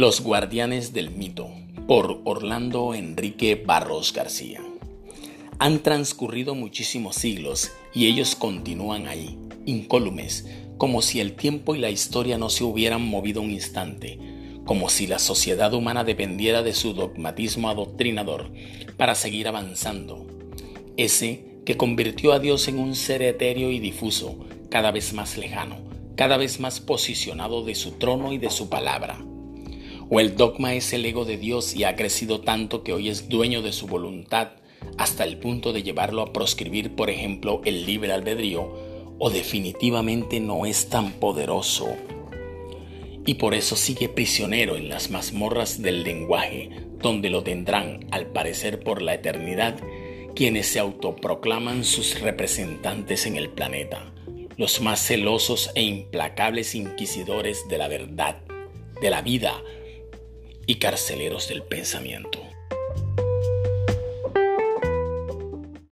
Los Guardianes del Mito por Orlando Enrique Barros García. Han transcurrido muchísimos siglos y ellos continúan ahí, incólumes, como si el tiempo y la historia no se hubieran movido un instante, como si la sociedad humana dependiera de su dogmatismo adoctrinador para seguir avanzando. Ese que convirtió a Dios en un ser etéreo y difuso, cada vez más lejano, cada vez más posicionado de su trono y de su palabra o el dogma es el ego de Dios y ha crecido tanto que hoy es dueño de su voluntad hasta el punto de llevarlo a proscribir, por ejemplo, el libre albedrío, o definitivamente no es tan poderoso. Y por eso sigue prisionero en las mazmorras del lenguaje, donde lo tendrán, al parecer por la eternidad, quienes se autoproclaman sus representantes en el planeta, los más celosos e implacables inquisidores de la verdad, de la vida, y carceleros del pensamiento.